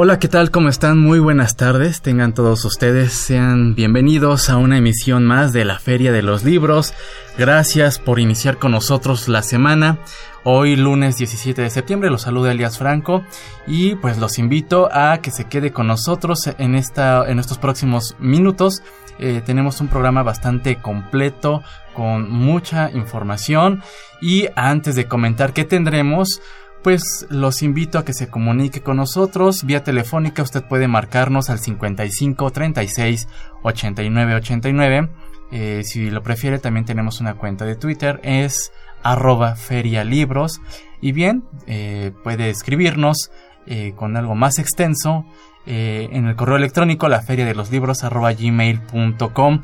Hola, ¿qué tal? ¿Cómo están? Muy buenas tardes. Tengan todos ustedes, sean bienvenidos a una emisión más de la Feria de los Libros. Gracias por iniciar con nosotros la semana. Hoy lunes 17 de septiembre los saluda Elias Franco y pues los invito a que se quede con nosotros en, esta, en estos próximos minutos. Eh, tenemos un programa bastante completo con mucha información y antes de comentar qué tendremos, pues los invito a que se comunique con nosotros vía telefónica. Usted puede marcarnos al 55 36 89 89. si lo prefiere, también tenemos una cuenta de Twitter, es arroba ferialibros. Y bien, eh, puede escribirnos eh, con algo más extenso eh, en el correo electrónico la feria de los libros arroba gmail.com.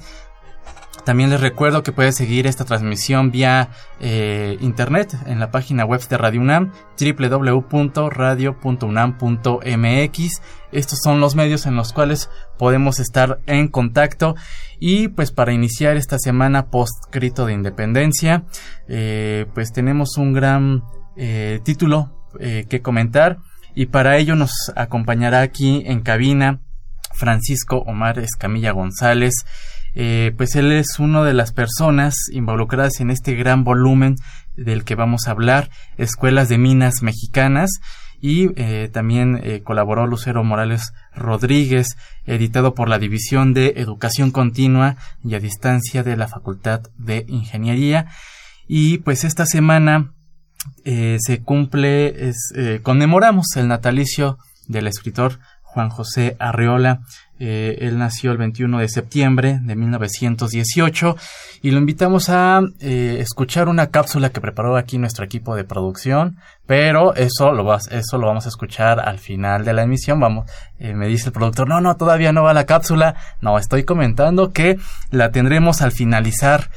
También les recuerdo que puedes seguir esta transmisión vía eh, internet en la página web de Radio UNAM, www.radio.unam.mx. Estos son los medios en los cuales podemos estar en contacto. Y pues para iniciar esta semana post-grito de independencia, eh, pues tenemos un gran eh, título que comentar. Y para ello nos acompañará aquí en cabina Francisco Omar Escamilla González. Eh, pues él es una de las personas involucradas en este gran volumen del que vamos a hablar, Escuelas de Minas Mexicanas, y eh, también eh, colaboró Lucero Morales Rodríguez, editado por la División de Educación Continua y a Distancia de la Facultad de Ingeniería. Y pues esta semana se cumple, conmemoramos el natalicio del escritor Juan José Arreola, eh, él nació el 21 de septiembre de 1918 y lo invitamos a eh, escuchar una cápsula que preparó aquí nuestro equipo de producción, pero eso lo, eso lo vamos a escuchar al final de la emisión. Vamos, eh, me dice el productor, no, no, todavía no va la cápsula. No, estoy comentando que la tendremos al finalizar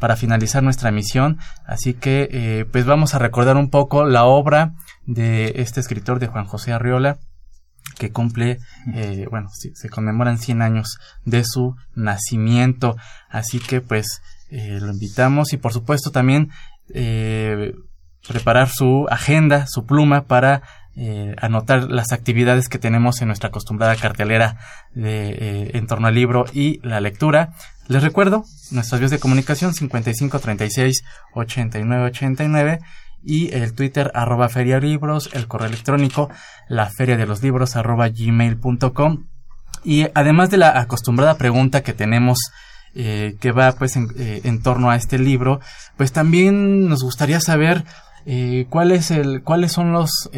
para finalizar nuestra emisión. Así que, pues vamos a recordar un poco la obra de este escritor de Juan José Arriola que cumple, eh, bueno, se conmemoran 100 años de su nacimiento. Así que pues eh, lo invitamos y por supuesto también eh, preparar su agenda, su pluma para anotar las actividades que tenemos en nuestra acostumbrada cartelera de, en torno al libro y la lectura. Les recuerdo, nuestras vías de comunicación 55 36 89 89 y el Twitter arroba feria libros, el correo electrónico la feria de los libros arroba gmail.com y además de la acostumbrada pregunta que tenemos eh, que va pues eh, en, torno a este libro, pues también nos gustaría saber eh, cuál es el, cuáles son los,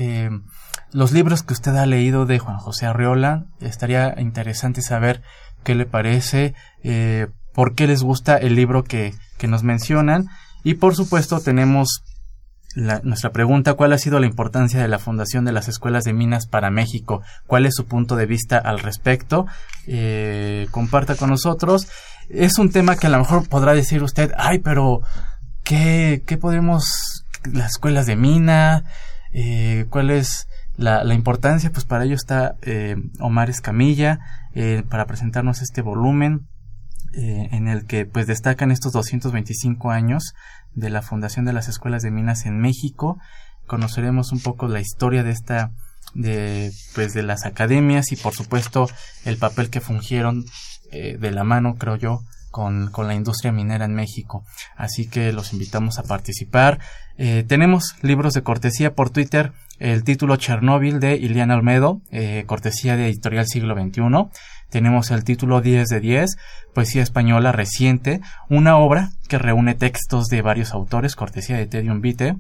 los libros que usted ha leído de Juan José Arreola. Estaría interesante saber qué le parece, por qué les gusta el libro que, que nos mencionan. Y por supuesto tenemos nuestra pregunta, ¿cuál ha sido la importancia de la fundación de las escuelas de minas para México? ¿Cuál es su punto de vista al respecto? Eh, comparta con nosotros. Es un tema que a lo mejor podrá decir usted, ay, pero ¿qué, qué podemos, las escuelas de mina? Eh, ¿Cuál es la, la, importancia? Pues para ello está eh, Omar Escamilla eh, para presentarnos este volumen. Eh, en el que pues destacan estos 225 años de la fundación de las escuelas de minas en México. Conoceremos un poco la historia de esta de pues de las academias y por supuesto el papel que fungieron eh, de la mano creo yo con, con, la industria minera en México. Así que los invitamos a participar. Eh, tenemos libros de cortesía por Twitter. El título Chernóbil de Iliana Olmedo, eh, cortesía de Editorial Siglo XXI. Tenemos el título 10 de 10, poesía española reciente, una obra que reúne textos de varios autores, cortesía de Tedium Vite.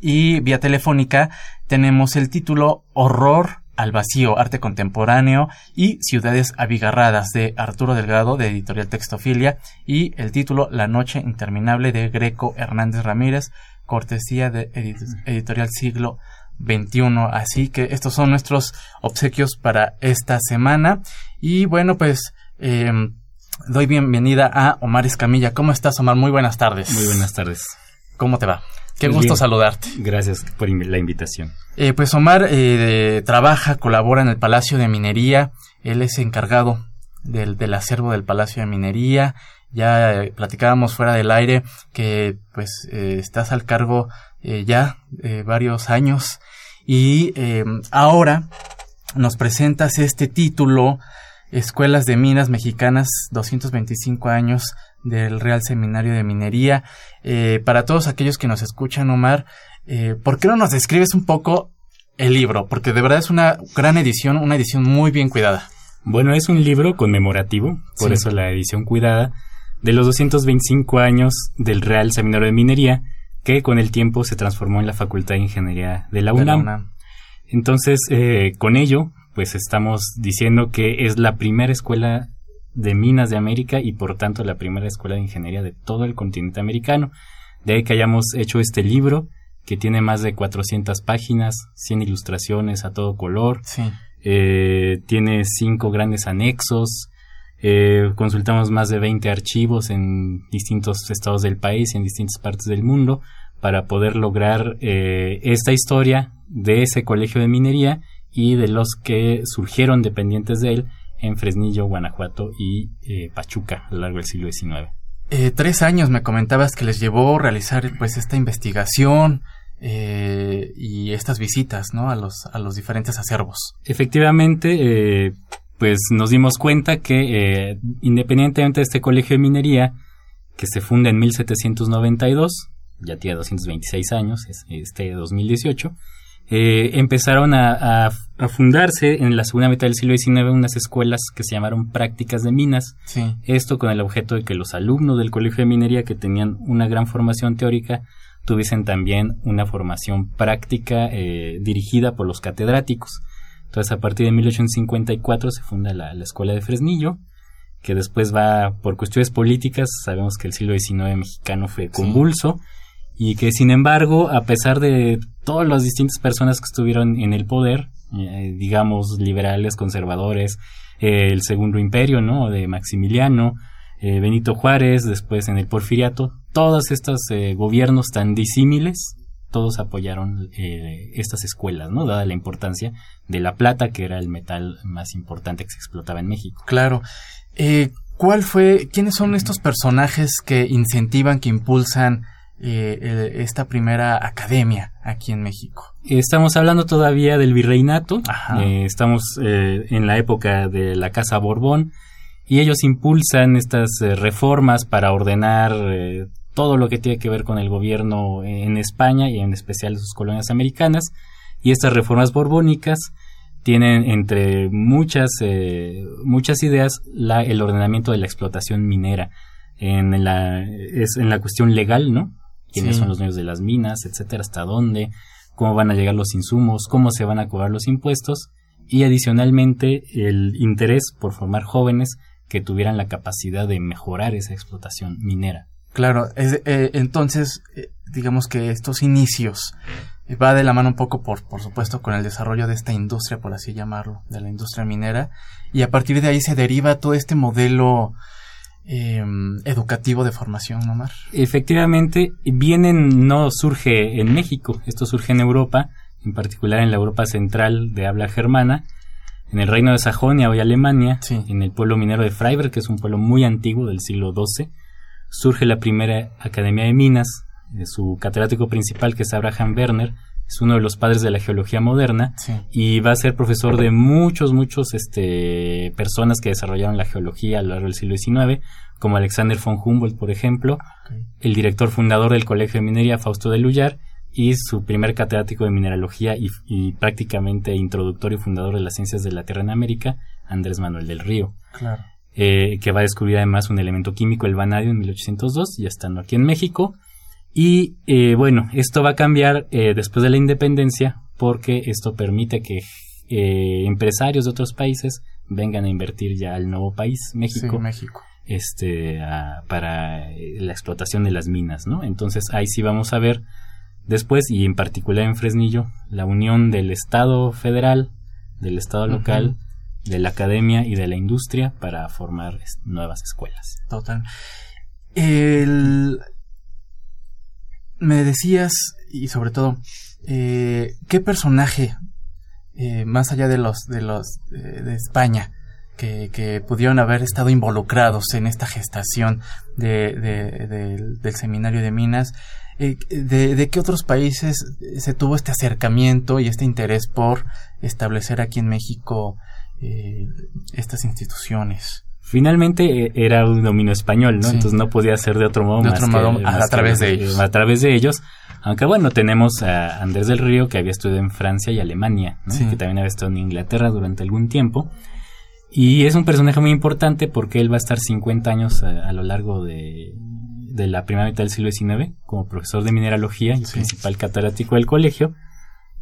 Y vía telefónica tenemos el título Horror al vacío, arte contemporáneo y ciudades abigarradas de Arturo Delgado de Editorial Textofilia y el título La noche interminable de Greco Hernández Ramírez, cortesía de Editorial Siglo 21. Así que estos son nuestros obsequios para esta semana. Y bueno, pues eh, doy bienvenida a Omar Escamilla. ¿Cómo estás, Omar? Muy buenas tardes. Muy buenas tardes. ¿Cómo te va? Qué gusto saludarte. Gracias por la invitación. Eh, pues Omar eh, trabaja, colabora en el Palacio de Minería. Él es encargado del, del acervo del Palacio de Minería. Ya eh, platicábamos fuera del aire que pues eh, estás al cargo eh, ya varios años y ahora nos presentas este título Escuelas de Minas Mexicanas 225 años del Real Seminario de Minería. para todos aquellos que nos escuchan, Omar, ¿por qué no nos describes un poco el libro? Porque de verdad es una gran edición, una edición muy bien cuidada. Bueno, es un libro conmemorativo, por eso la edición cuidada de los 225 años del Real Seminario de Minería, que con el tiempo se transformó en la Facultad de Ingeniería de la UNAM. Entonces, eh, con ello, pues estamos diciendo que es la primera escuela de minas de América y por tanto la primera escuela de ingeniería de todo el continente americano. De ahí que hayamos hecho este libro que tiene más de 400 páginas, 100 ilustraciones a todo color, eh, tiene cinco grandes anexos, eh, consultamos más de 20 archivos en distintos estados del país y en distintas partes del mundo para poder lograr eh, esta historia de ese colegio de minería y de los que surgieron dependientes de él en Fresnillo, Guanajuato y eh, Pachuca a lo largo del siglo XIX. tres años me comentabas que les llevó realizar pues esta investigación y estas visitas ¿no? a, los, a los diferentes acervos. Efectivamente, pues nos dimos cuenta que eh, independientemente de este colegio de minería, que se funda en 1792, ya tiene 226 años, es este 2018, eh, empezaron a, fundarse en la segunda mitad del siglo XIX unas escuelas que se llamaron prácticas de minas. Esto con el objeto de que los alumnos del colegio de minería que tenían una gran formación teórica tuviesen también una formación práctica eh, dirigida por los catedráticos. Entonces, a partir de 1854 se funda la, Escuela de Fresnillo, que después va por cuestiones políticas. Sabemos que el siglo XIX mexicano fue convulso y que, sin embargo, a pesar de todas las distintas personas que estuvieron en el poder, eh, digamos, liberales, conservadores, eh, el Segundo Imperio, ¿no? De Maximiliano, eh, Benito Juárez, después en el Porfiriato, todos estos gobiernos tan disímiles todos apoyaron eh, estas escuelas, ¿no? Dada la importancia de la plata, que era el metal más importante que se explotaba en México. Claro. Eh, ¿Cuál fue, quiénes son estos personajes que incentivan, que impulsan eh, esta primera academia aquí en México? Estamos hablando todavía del virreinato, estamos en la época de la Casa Borbón y ellos impulsan estas reformas para ordenar todo lo que tiene que ver con el gobierno en España y en especial sus colonias americanas. Y estas reformas borbónicas tienen entre muchas, eh, muchas ideas la, el ordenamiento de la explotación minera. En la, es en la cuestión legal, ¿no? ¿Quiénes son los dueños de las minas, etcétera? ¿Hasta dónde? ¿Cómo van a llegar los insumos? ¿Cómo se van a cobrar los impuestos? Y adicionalmente el interés por formar jóvenes que tuvieran la capacidad de mejorar esa explotación minera. Claro, eh, entonces, eh, digamos que estos inicios eh, va de la mano un poco, por, por supuesto, con el desarrollo de esta industria, por así llamarlo, de la industria minera, y a partir de ahí se deriva todo este modelo em, educativo de formación, Omar. Efectivamente, vienen, no surge en México, esto surge en Europa, en particular en la Europa central de habla germana, en el reino de Sajonia, hoy Alemania, en el pueblo minero de Freiberg, que es un pueblo muy antiguo del siglo XII, surge la primera Academia de Minas. Su catedrático principal, que es Abraham Werner, es uno de los padres de la geología moderna y va a ser profesor de muchos, muchos este, personas que desarrollaron la geología a lo largo del siglo XIX, como Alexander von Humboldt, por ejemplo, el director fundador del Colegio de Minería, Fausto de Lullar, y su primer catedrático de mineralogía y, y, prácticamente introductor y fundador de las ciencias de la Tierra en América, Andrés Manuel del Río. Claro. Eh, que va a descubrir además un elemento químico, el vanadio, en 1802, ya estando aquí en México. Y eh, bueno, esto va a cambiar eh, después de la independencia porque esto permite que empresarios de otros países vengan a invertir ya al nuevo país, México. México. Este, para la explotación de las minas, ¿no? Entonces ahí sí vamos a ver Después, y en particular en Fresnillo, la unión del Estado federal, del Estado local, de la academia y de la industria para formar nuevas escuelas. Total. El... Me decías, y sobre todo, eh, ¿qué personaje, eh, más allá de los de los eh, de España, que, que, pudieron haber estado involucrados en esta gestación de, del seminario de Minas, de, de, qué otros países se tuvo este acercamiento y este interés por establecer aquí en México estas instituciones? Finalmente era un dominio español, ¿no? Entonces no podía ser de otro modo, más, a, través de ellos. A través de ellos. Aunque bueno, tenemos a Andrés del Río que había estudiado en Francia y Alemania, que también había estado en Inglaterra durante algún tiempo. Y es un personaje muy importante porque él va a estar 50 años a, lo largo de, de, la primera mitad del siglo XIX como profesor de mineralogía y principal catedrático del colegio.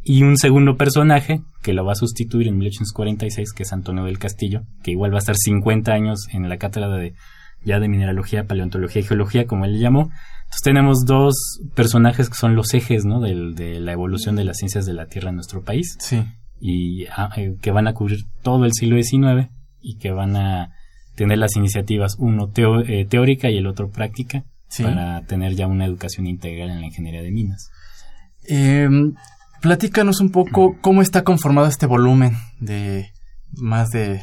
Y un segundo personaje que lo va a sustituir en 1846, que es Antonio del Castillo, que igual va a estar 50 años en la cátedra de ya de mineralogía, paleontología y geología, como él le llamó, entonces tenemos dos personajes que son los ejes, ¿no? De, la evolución de las ciencias de la Tierra en nuestro país. Sí. Y ah, eh, que van a cubrir todo el siglo XIX y que van a tener las iniciativas, uno eh, teórica y el otro práctica, para tener ya una educación integral en la ingeniería de minas. Eh, platícanos un poco cómo está conformado este volumen de más de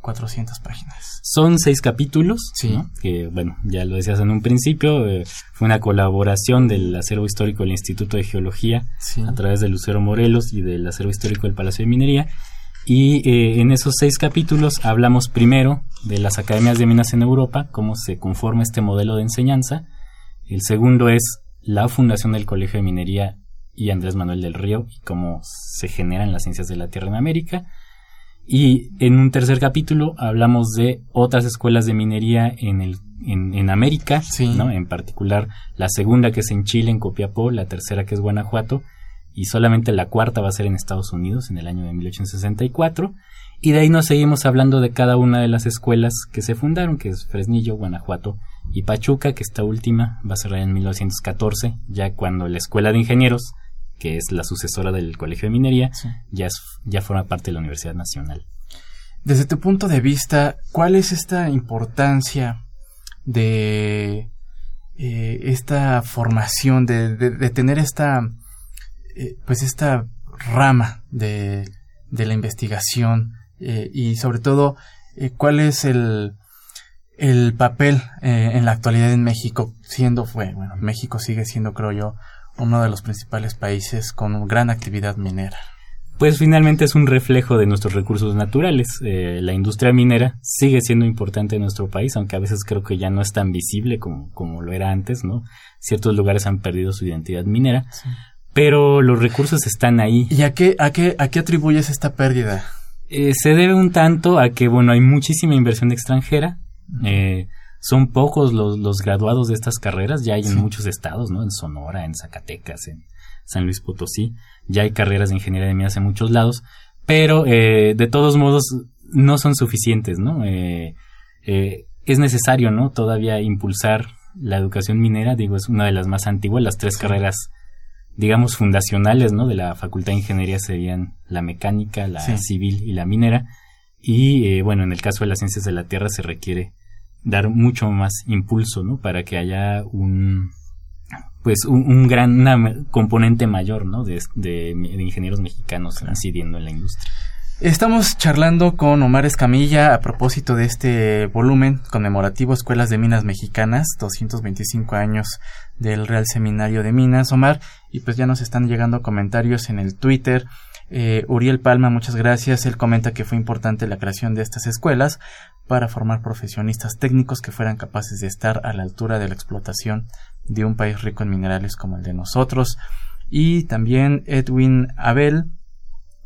400 páginas. Son seis capítulos, sí. que bueno, ya lo decías en un principio, eh, fue una colaboración del acervo histórico del Instituto de Geología a través de Lucero Morelos y del acervo histórico del Palacio de Minería. Y eh, en esos seis capítulos hablamos primero de las academias de minas en Europa, cómo se conforma este modelo de enseñanza. El segundo es la fundación del Colegio de Minería y Andrés Manuel del Río y cómo se generan las ciencias de la Tierra en América. Y en un tercer capítulo hablamos de otras escuelas de minería en, el, en, América, ¿no? en particular la segunda que es en Chile, en Copiapó, la tercera que es Guanajuato, y solamente la cuarta va a ser en Estados Unidos en el año de 1864. Y de ahí nos seguimos hablando de cada una de las escuelas que se fundaron, que es Fresnillo, Guanajuato y Pachuca, que esta última va a cerrar en 1914, ya cuando la Escuela de Ingenieros que es la sucesora del Colegio de Minería, ya, ya forma parte de la Universidad Nacional. Desde tu punto de vista, ¿cuál es esta importancia de eh, esta formación, de, tener esta, eh, pues esta rama de, de la investigación eh, y sobre todo, cuál es el, el papel en la actualidad en México, siendo, bueno, México sigue siendo, creo yo, uno de los principales países con gran actividad minera. Pues finalmente es un reflejo de nuestros recursos naturales. Eh, la industria minera sigue siendo importante en nuestro país, aunque a veces creo que ya no es tan visible como, como lo era antes, ¿no? Ciertos lugares han perdido su identidad minera, pero los recursos están ahí. ¿Y a qué, a qué, a qué atribuyes esta pérdida? Eh, se debe un tanto a que, bueno, hay muchísima inversión extranjera. Eh, son pocos los, los graduados de estas carreras, ya hay en muchos estados, ¿no? En Sonora, en Zacatecas, en San Luis Potosí, ya hay carreras de ingeniería de minas en muchos lados, pero eh, de todos modos no son suficientes, ¿no? Eh, eh, es necesario, ¿no? Todavía impulsar la educación minera, digo, es una de las más antiguas, las tres carreras, digamos, fundacionales, ¿no? De la Facultad de Ingeniería serían la mecánica, la civil y la minera. Y bueno, en el caso de las ciencias de la Tierra se requiere dar mucho más impulso, ¿no? Para que haya un pues un, gran componente mayor, ¿no? De, de, ingenieros mexicanos incidiendo en la industria. Estamos charlando con Omar Escamilla a propósito de este volumen conmemorativo Escuelas de Minas Mexicanas, 225 años del Real Seminario de Minas. Omar, y pues ya nos están llegando comentarios en el Twitter. Eh, Uriel Palma, muchas gracias. Él comenta que fue importante la creación de estas escuelas para formar profesionistas técnicos que fueran capaces de estar a la altura de la explotación de un país rico en minerales como el de nosotros. Y también Edwin Abel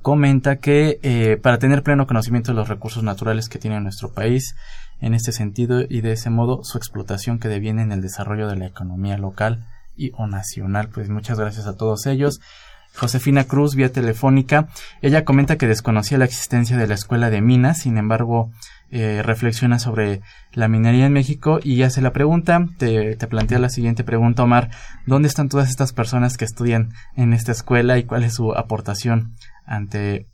comenta que eh, para tener pleno conocimiento de los recursos naturales que tiene nuestro país, en este sentido y de ese modo su explotación que deviene en el desarrollo de la economía local y o nacional. Pues muchas gracias a todos ellos. Josefina Cruz vía telefónica. Ella comenta que desconocía la existencia de la Escuela de Minas, sin embargo, eh, reflexiona sobre la minería en México y hace la pregunta, te, te, plantea la siguiente pregunta, Omar, ¿dónde están todas estas personas que estudian en esta escuela y cuál es su aportación ante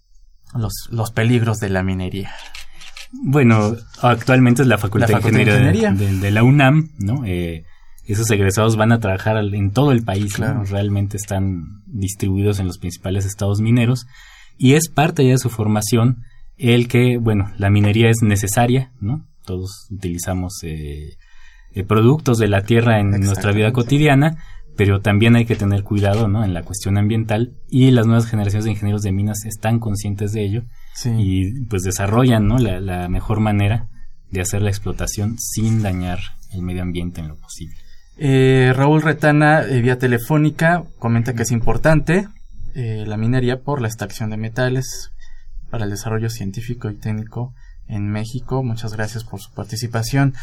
los, los peligros de la minería? Bueno, actualmente es la Facultad, de Ingeniería, De, la UNAM, ¿no? Eh, esos egresados van a trabajar en todo el país, realmente están distribuidos en los principales estados mineros y es parte ya de su formación el que, bueno, la minería es necesaria, ¿no? Todos utilizamos eh, eh, productos de la tierra en nuestra vida cotidiana, pero también hay que tener cuidado, ¿no? En la cuestión ambiental y las nuevas generaciones de ingenieros de minas están conscientes de ello y pues desarrollan, ¿no? La, la mejor manera de hacer la explotación sin dañar el medio ambiente en lo posible. Eh, Raúl Retana, eh, vía telefónica, comenta que es importante eh, la minería por la extracción de metales para el desarrollo científico y técnico en México. Muchas gracias por su participación.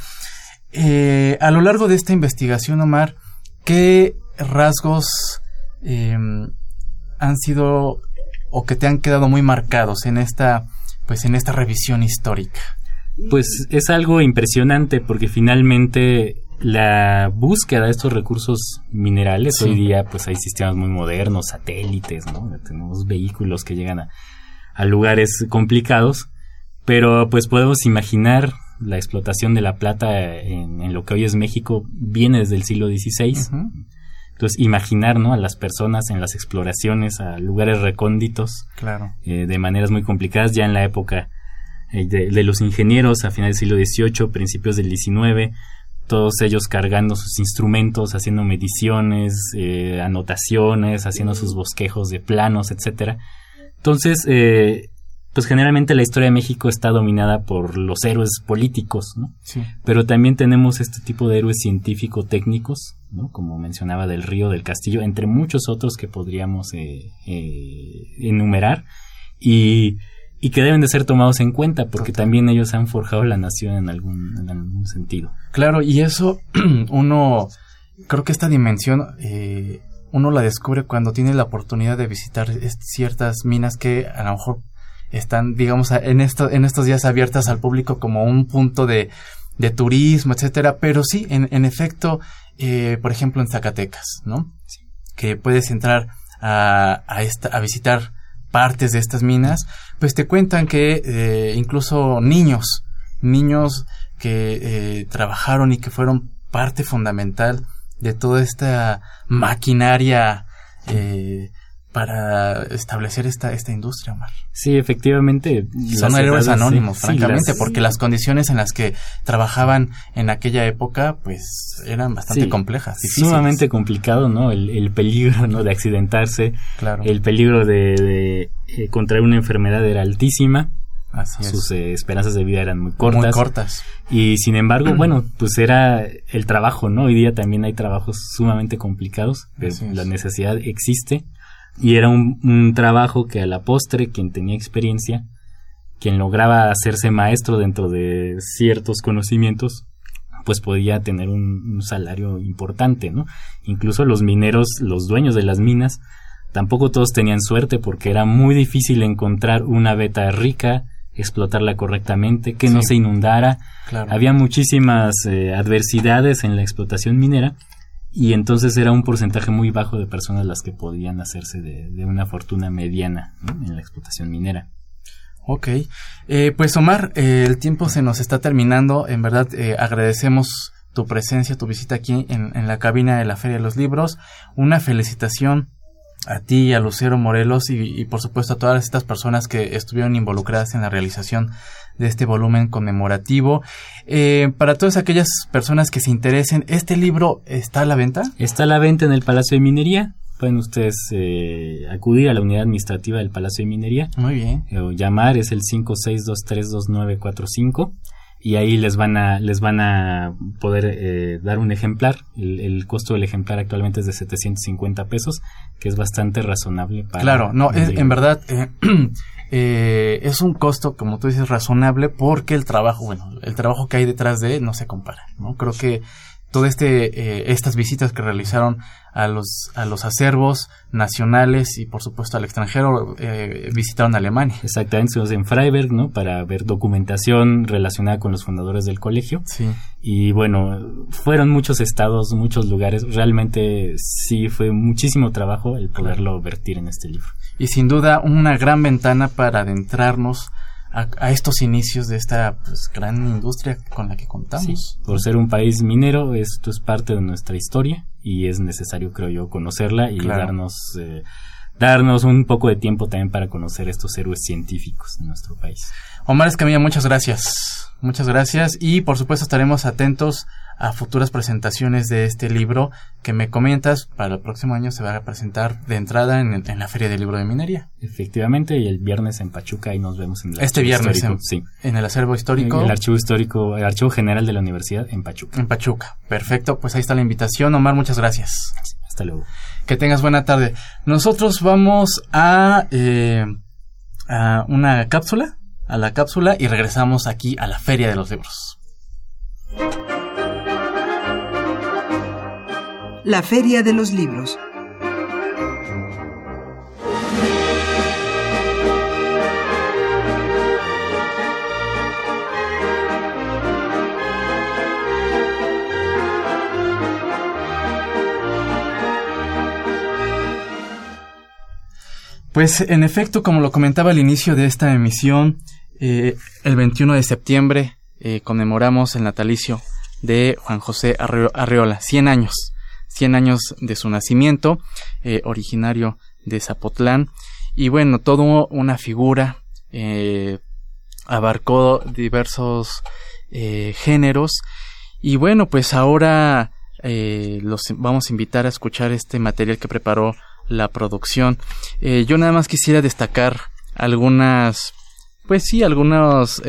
a lo largo de esta investigación, Omar, ¿qué rasgos em, han sido o que te han quedado muy marcados en esta, pues, en esta revisión histórica? Pues es algo impresionante porque finalmente la búsqueda de estos recursos minerales, hoy día pues hay sistemas muy modernos, satélites, ¿no? Tenemos vehículos que llegan a, lugares complicados, pero pues podemos imaginar la explotación de la plata en, lo que hoy es México viene desde el siglo XVI. Entonces, imaginar ¿no? a las personas en las exploraciones a lugares recónditos claro. Eh, de maneras muy complicadas, ya en la época eh, de, de, los ingenieros a finales del siglo XVIII, principios del XIX, todos ellos cargando sus instrumentos, haciendo mediciones, eh, anotaciones, haciendo sus bosquejos de planos, etcétera. Entonces, eh, pues generalmente la historia de México está dominada por los héroes políticos, ¿no? Sí. Pero también tenemos este tipo de héroes científico-técnicos, ¿no? Como mencionaba del Río, del Castillo, entre muchos otros que podríamos eh, enumerar. Y y que deben de ser tomados en cuenta porque también ellos han forjado la nación en algún, en algún sentido. Claro, y eso uno, creo que esta dimensión eh, uno la descubre cuando tiene la oportunidad de visitar ciertas minas que a lo mejor están, digamos, en, esto, en estos días abiertas al público como un punto de, de turismo, etcétera, pero sí, en, en efecto, eh, por ejemplo, en Zacatecas, ¿no? Que puedes entrar a, a, esta, a visitar partes de estas minas, pues te cuentan que eh, incluso niños, niños que eh, trabajaron y que fueron parte fundamental de toda esta maquinaria eh, para establecer esta, esta industria, Omar. Sí, efectivamente. Son héroes anónimos, francamente, porque las condiciones en las que trabajaban en aquella época, pues, eran bastante complejas, Sumamente complicado, ¿no? El, peligro, ¿no? De accidentarse. Claro. El peligro de, eh, contraer una enfermedad era altísima. Así Sus eh, esperanzas de vida eran muy cortas. Muy cortas. Y sin embargo, bueno, pues era el trabajo, ¿no? Hoy día también hay trabajos sumamente complicados, pero la necesidad existe y era un, trabajo que a la postre quien tenía experiencia, quien lograba hacerse maestro dentro de ciertos conocimientos, pues podía tener un, salario importante, ¿no? Incluso los mineros, los dueños de las minas, tampoco todos tenían suerte porque era muy difícil encontrar una beta rica, explotarla correctamente, que no se inundara. Había muchísimas eh, adversidades en la explotación minera y entonces era un porcentaje muy bajo de personas las que podían hacerse de, una fortuna mediana en la explotación minera. Ok, eh, pues Omar, eh, el tiempo se nos está terminando, en verdad eh, agradecemos tu presencia, tu visita aquí en, la cabina de la Feria de los Libros, una felicitación a ti y a Lucero Morelos y, y por supuesto a todas estas personas que estuvieron involucradas en la realización de este volumen conmemorativo. Eh, para todas aquellas personas que se interesen, ¿este libro está a la venta? Está a la venta en el Palacio de Minería. Pueden ustedes eh, acudir a la unidad administrativa del Palacio de Minería. Muy bien. Eh, o llamar, es el 56232945 y ahí les van a les van a poder dar un ejemplar. El, costo del ejemplar actualmente es de 750 pesos, que es bastante razonable para. Claro, no, es, en verdad eh, es un costo, como tú dices, razonable porque el trabajo, bueno, el trabajo que hay detrás de él no se compara, ¿no? Creo que todo este eh, estas visitas que realizaron a los a los acervos nacionales y por supuesto al extranjero eh, visitaron Alemania. Exactamente estuvimos en Freiberg no para ver documentación relacionada con los fundadores del colegio. Sí. Y bueno fueron muchos estados muchos lugares. Realmente sí fue muchísimo trabajo el poderlo vertir en este libro. Y sin duda una gran ventana para adentrarnos a, estos inicios de esta pues, gran industria con la que contamos. por ser un país minero, esto es parte de nuestra historia y es necesario, creo yo, conocerla y darnos, eh, darnos un poco de tiempo también para conocer estos héroes científicos de nuestro país. Omar Escamilla, muchas gracias. Muchas gracias y por supuesto estaremos atentos a futuras presentaciones de este libro que me comentas para el próximo año se va a presentar de entrada en, la Feria del Libro de Minería. Efectivamente, y el viernes en Pachuca y nos vemos en el Este viernes en, sí. en el acervo histórico. el archivo histórico, el archivo general de la universidad en Pachuca. En Pachuca, perfecto, pues ahí está la invitación. Omar, muchas gracias. Hasta luego. Que tengas buena tarde. Nosotros vamos a, eh, a una cápsula, a la cápsula y regresamos aquí a la Feria de los Libros. la Feria de los Libros. Pues en efecto, como lo comentaba al inicio de esta emisión, eh, el 21 de septiembre eh, conmemoramos el natalicio de Juan José Arreola, 100 años 100 años de su nacimiento, eh, originario de Zapotlán. Y bueno, todo una figura, abarcó diversos géneros. Y bueno, pues ahora los vamos a invitar a escuchar este material que preparó la producción. yo nada más quisiera destacar algunas, pues sí, algunos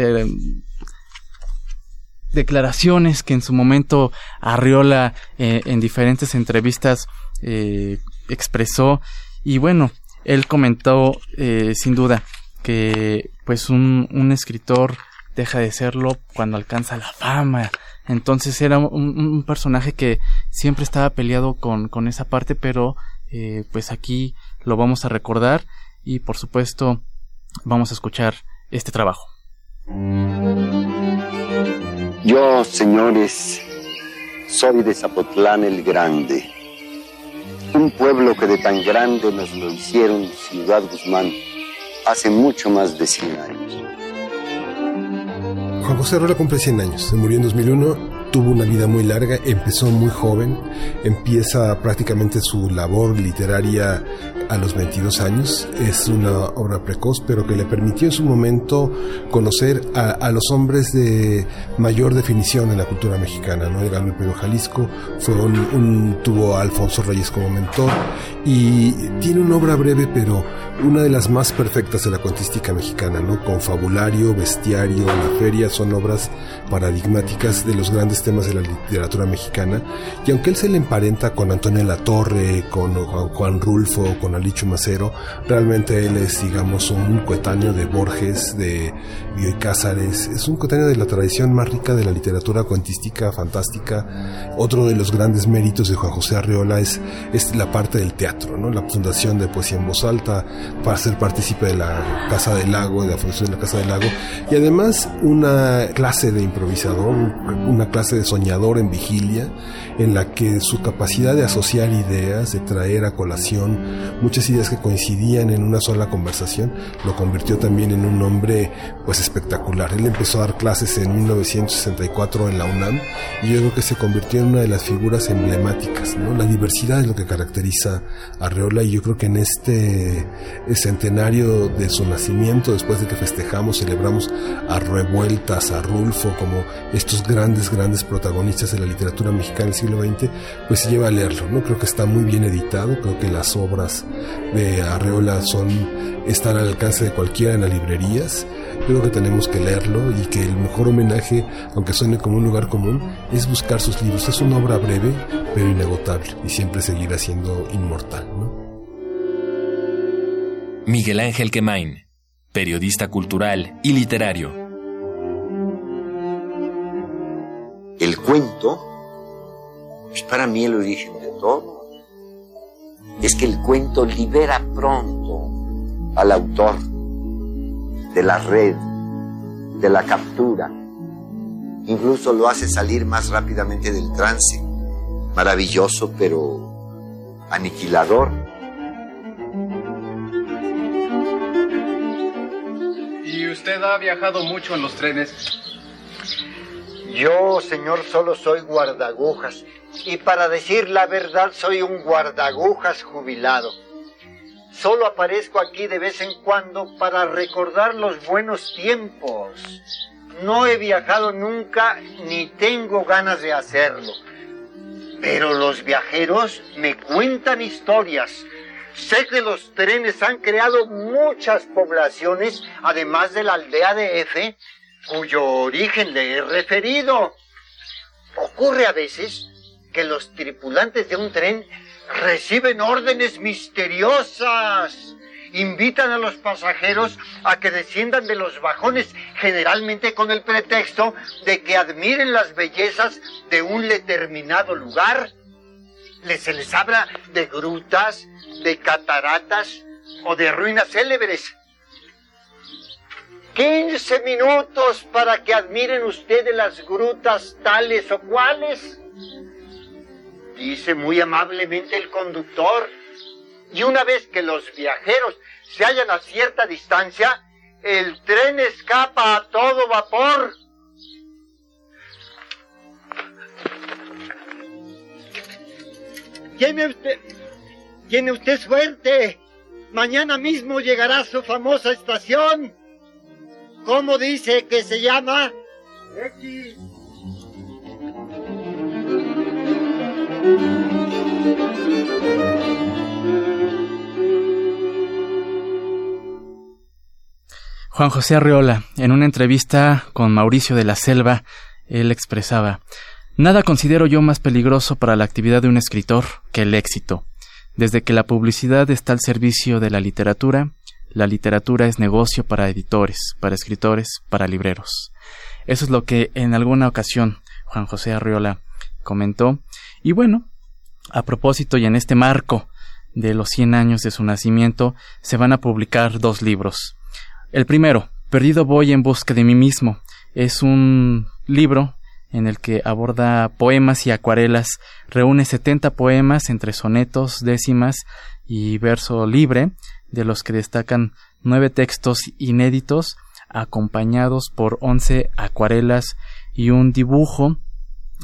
declaraciones que en su momento Arriola eh, en diferentes entrevistas eh, expresó. Y bueno él comentó eh, sin duda que pues un, escritor deja de serlo cuando alcanza la fama. Entonces era un, un personaje que siempre estaba peleado con, con esa parte pero pues aquí lo vamos a recordar. Y por supuesto vamos a escuchar este trabajo yo, señores, soy de Zapotlán el Grande, un pueblo que de tan grande nos lo hicieron Ciudad Guzmán hace mucho más de 100 años. Juan José Rola cumple 100 años, se murió en 2001 tuvo una vida muy larga, empezó muy joven, empieza prácticamente su labor literaria a los 22 años, es una obra precoz, pero que le permitió en su momento conocer a, los hombres de mayor definición en la cultura mexicana, ¿no? ganó el Jalisco, tuvo a Alfonso Reyes como mentor y tiene una obra breve, pero una de las más perfectas de la cuentística mexicana, ¿no? Con fabulario, bestiario, la feria, son obras paradigmáticas de los grandes temas de la literatura mexicana, y aunque él se le emparenta con Antonio Latorre, con Juan, Rulfo, con Alicho Macero, realmente él es, digamos, un coetáneo de Borges, de Bioy Cázares, es un coetáneo de la tradición más rica de la literatura cuentística, fantástica. Otro de los grandes méritos de Juan José Arreola es, es la parte del teatro, ¿no? La fundación de Poesía en Voz Alta, para ser partícipe de la Casa del Lago, de la fundación de la Casa del Lago, y además una clase de improvisador, una clase de soñador en vigilia, en la que su capacidad de asociar ideas, de traer a colación muchas ideas que coincidían en una sola conversación, lo convirtió también en un hombre pues espectacular. Él empezó a dar clases en 1964 en la UNAM y yo creo que se convirtió en una de las figuras emblemáticas. ¿no? La diversidad es lo que caracteriza a Reola y yo creo que en este centenario de su nacimiento, después de que festejamos, celebramos a Revueltas, a Rulfo, como estos grandes, grandes protagonistas de la literatura mexicana del siglo XX, pues se lleva a leerlo, ¿no? Creo que está muy bien editado, creo que las obras de Arreola son, están al alcance de cualquiera en las librerías, creo que tenemos que leerlo y que el mejor homenaje, aunque suene como un lugar común, es buscar sus libros. Es una obra breve, pero inagotable y siempre seguirá siendo inmortal. Miguel Ángel Quemain, periodista cultural y literario. El cuento Pues para mí el origen de todo es que el cuento libera pronto al autor de la red, de la captura. Incluso lo hace salir más rápidamente del trance. Maravilloso, pero aniquilador. ¿Y usted ha viajado mucho en los trenes? Yo, señor, solo soy guardagujas. Y para decir la verdad, soy un guardagujas jubilado. Solo aparezco aquí de vez en cuando para recordar los buenos tiempos. No he viajado nunca ni tengo ganas de hacerlo. Pero los viajeros me cuentan historias. Sé que los trenes han creado muchas poblaciones, además de la aldea de F, cuyo origen le he referido. Ocurre a veces que los tripulantes de un tren reciben órdenes misteriosas. Invitan a los pasajeros a que desciendan de los vagones, generalmente con el pretexto de que admiren las bellezas de un determinado lugar. Se les habla de grutas, de cataratas o de ruinas célebres. 15 minutos para que admiren ustedes las grutas tales o cuales. Dice muy amablemente el conductor. Y una vez que los viajeros se hallan a cierta distancia, el tren escapa a todo vapor. Tiene usted, tiene usted suerte. Mañana mismo llegará a su famosa estación. ¿Cómo dice que se llama? X. Juan José Arreola, en una entrevista con Mauricio de la Selva, él expresaba Nada considero yo más peligroso para la actividad de un escritor que el éxito. Desde que la publicidad está al servicio de la literatura, la literatura es negocio para editores, para escritores, para libreros. Eso es lo que en alguna ocasión Juan José Arriola comentó. Y bueno, a propósito y en este marco de los 100 años de su nacimiento, se van a publicar dos libros. El primero, Perdido voy en busca de mí mismo, es un libro en el que aborda poemas y acuarelas, reúne 70 poemas entre sonetos, décimas y verso libre, de los que destacan nueve textos inéditos acompañados por once acuarelas y un dibujo.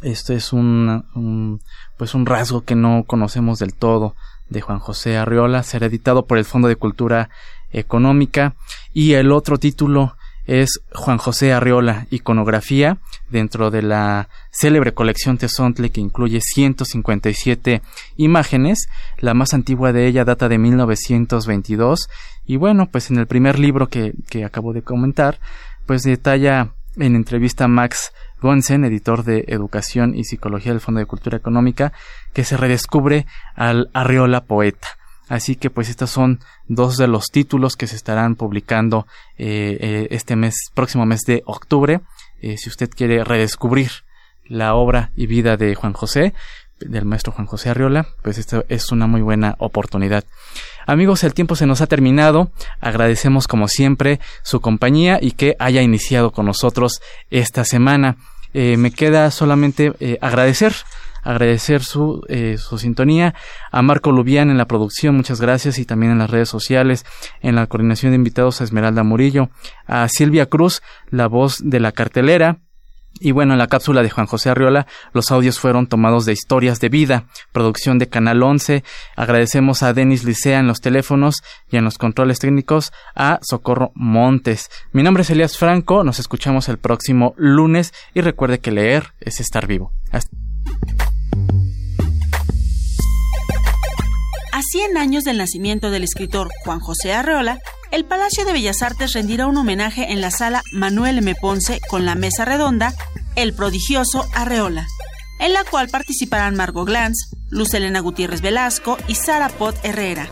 Esto es un, pues un rasgo que no conocemos del todo de Juan José Arriola, será editado por el Fondo de Cultura Económica y el otro título es Juan José Arriola, iconografía, dentro de la célebre colección Tezontle que incluye 157 imágenes. La más antigua de ella data de 1922 y bueno, pues en el primer libro que, que acabo de comentar, pues detalla en entrevista Max Gonsen, editor de Educación y Psicología del Fondo de Cultura Económica, que se redescubre al Arriola poeta. Así que pues estos son dos de los títulos que se estarán publicando eh, eh, este mes, próximo mes de octubre. Eh, si usted quiere redescubrir la obra y vida de Juan José, del maestro Juan José Arriola, pues esto es una muy buena oportunidad. Amigos, el tiempo se nos ha terminado. Agradecemos como siempre su compañía y que haya iniciado con nosotros esta semana. me queda solamente agradecer agradecer su, eh, su sintonía, a Marco Lubián en la producción, muchas gracias, y también en las redes sociales, en la coordinación de invitados a Esmeralda Murillo, a Silvia Cruz, la voz de la cartelera, y bueno, en la cápsula de Juan José Arriola, los audios fueron tomados de historias de vida, producción de Canal 11. Agradecemos a Denis Licea en los teléfonos y en los controles técnicos a Socorro Montes. Mi nombre es Elías Franco, nos escuchamos el próximo lunes y recuerde que leer es estar vivo. A 100 años del nacimiento del escritor Juan José Arreola, el Palacio de Bellas Artes rendirá un homenaje en la sala Manuel M. Ponce con la mesa redonda El prodigioso Arreola, en la cual participarán Margot Glantz, Luz Elena Gutiérrez Velasco y Sara Pot Herrera,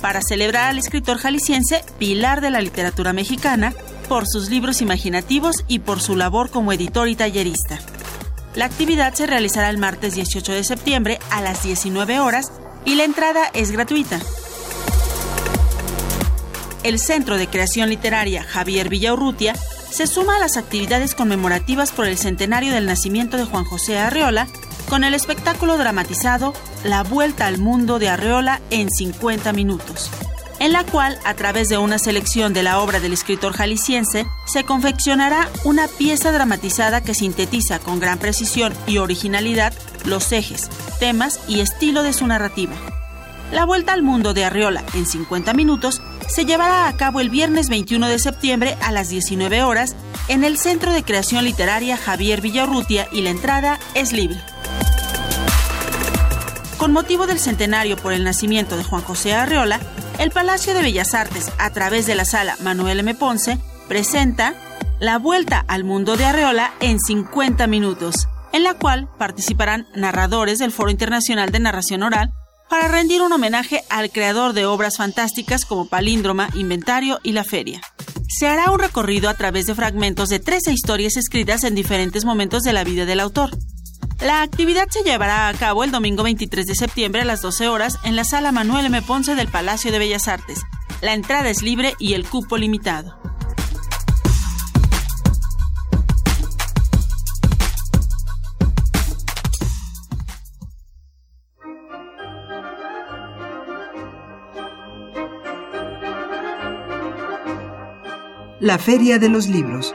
para celebrar al escritor jalisciense pilar de la literatura mexicana por sus libros imaginativos y por su labor como editor y tallerista. La actividad se realizará el martes 18 de septiembre a las 19 horas y la entrada es gratuita. El Centro de Creación Literaria Javier Villaurrutia se suma a las actividades conmemorativas por el centenario del nacimiento de Juan José Arreola con el espectáculo dramatizado La Vuelta al Mundo de Arreola en 50 minutos en la cual, a través de una selección de la obra del escritor jalisciense, se confeccionará una pieza dramatizada que sintetiza con gran precisión y originalidad los ejes, temas y estilo de su narrativa. La vuelta al mundo de Arriola en 50 minutos se llevará a cabo el viernes 21 de septiembre a las 19 horas en el Centro de Creación Literaria Javier Villarrutia y la entrada es libre. Con motivo del centenario por el nacimiento de Juan José Arreola, el Palacio de Bellas Artes, a través de la sala Manuel M. Ponce, presenta La Vuelta al Mundo de Arreola en 50 minutos, en la cual participarán narradores del Foro Internacional de Narración Oral para rendir un homenaje al creador de obras fantásticas como Palíndroma, Inventario y La Feria. Se hará un recorrido a través de fragmentos de 13 historias escritas en diferentes momentos de la vida del autor. La actividad se llevará a cabo el domingo 23 de septiembre a las 12 horas en la sala Manuel M. Ponce del Palacio de Bellas Artes. La entrada es libre y el cupo limitado. La Feria de los Libros